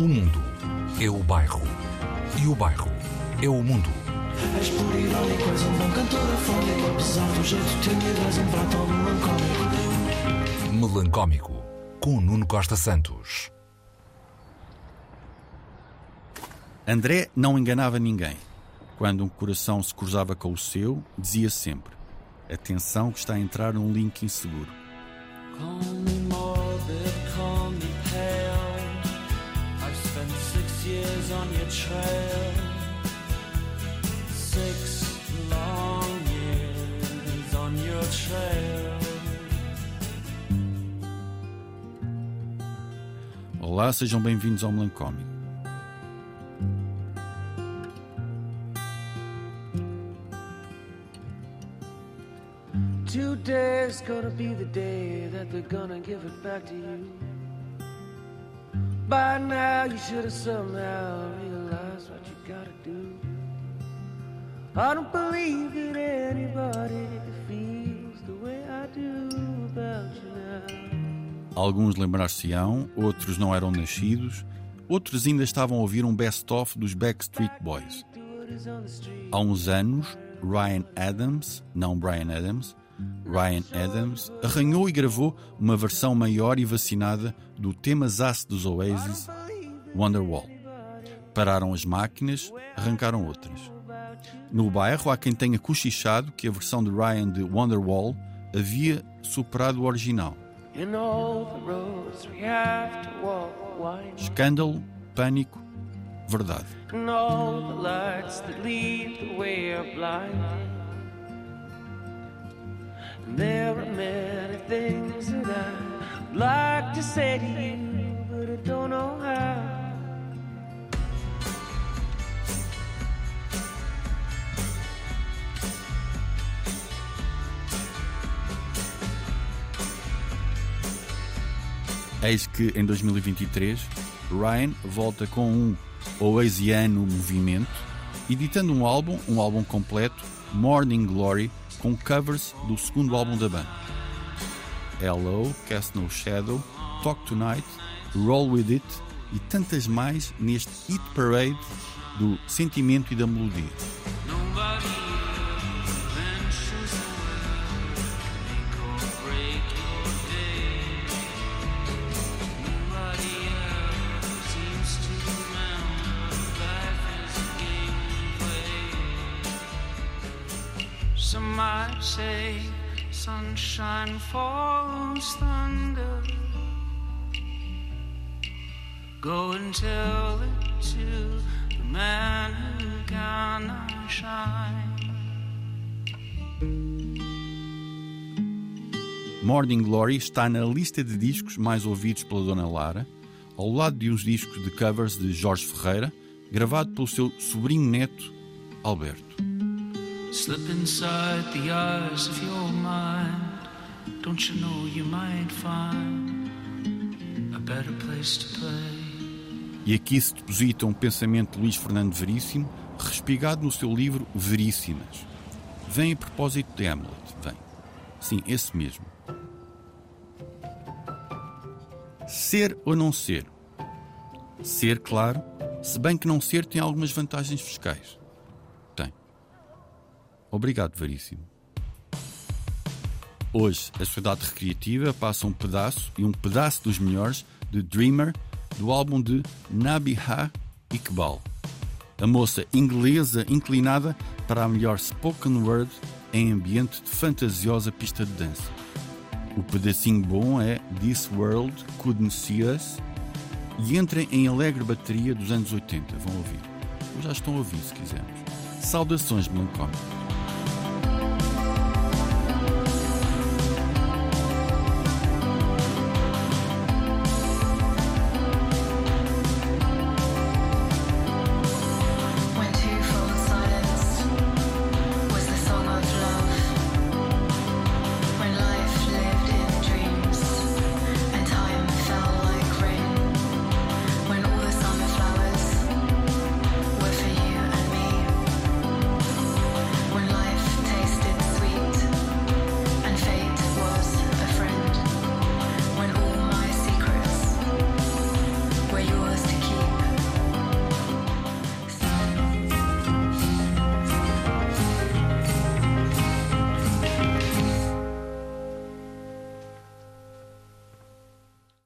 O mundo é o bairro. E o bairro é o mundo. És por irónico, és um bom cantor afónico Apesar do jeito tímido, és um prato melancólico Melancómico. Com Nuno Costa Santos. André não enganava ninguém. Quando um coração se cruzava com o seu, dizia sempre: Atenção, que está a entrar num link inseguro. Call me six years on your trail Six long years on your trail Olá, sejam bem-vindos ao Melancómico. Today's gonna be the day that they're gonna give it back to you. By now, you should have somehow realized what you gotta do. I don't believe that anybody feels the way I do about you now. Alguns lembrar-se-ão, outros não eram nascidos, outros ainda estavam a ouvir um best-of dos Backstreet Boys. Há uns anos, Ryan Adams, não Brian Adams, Ryan Adams, arranhou e gravou uma versão maior e vacinada do tema zaço dos Oasis, Wonderwall. Pararam as máquinas, arrancaram outras. No bairro há quem tenha cochichado que a versão de Ryan de Wonderwall havia superado o original. Escândalo, pânico, verdade. There are many things that I'd like to say to you, but I don't know how. Eis que em 2023 Ryan volta com um oasiano movimento, editando um álbum, um álbum completo, Morning Glory, com covers do segundo álbum da banda. Hello, Cast No Shadow, Talk Tonight, Roll With It e tantas mais neste Hit Parade do sentimento e da melodia. Morning Glory está na lista de discos mais ouvidos pela Dona Lara, ao lado de uns discos de covers de Jorge Ferreira, gravado pelo seu sobrinho neto, Alberto. Slip inside the eyes of your mind. Don't you know you might find a better place to play? E aqui se deposita um pensamento de Luís Fernando Veríssimo, respigado no seu livro Veríssimas. Vem a propósito de Hamlet, vem. Sim, esse mesmo. Ser ou não ser? Ser, claro, se bem que não ser tem algumas vantagens fiscais. Obrigado, Veríssimo. Hoje, a Sociedade Recreativa passa um pedaço, e um pedaço dos melhores, de Dreamer, do álbum de Nabiha Iqbal. A moça inglesa inclinada para a melhor spoken word em ambiente de fantasiosa pista de dança. O pedacinho bom é This World Couldn't See Us e entrem em alegre bateria dos anos 80. Vão ouvir. Ou já estão a ouvir, se quisermos. Saudações melancólicas.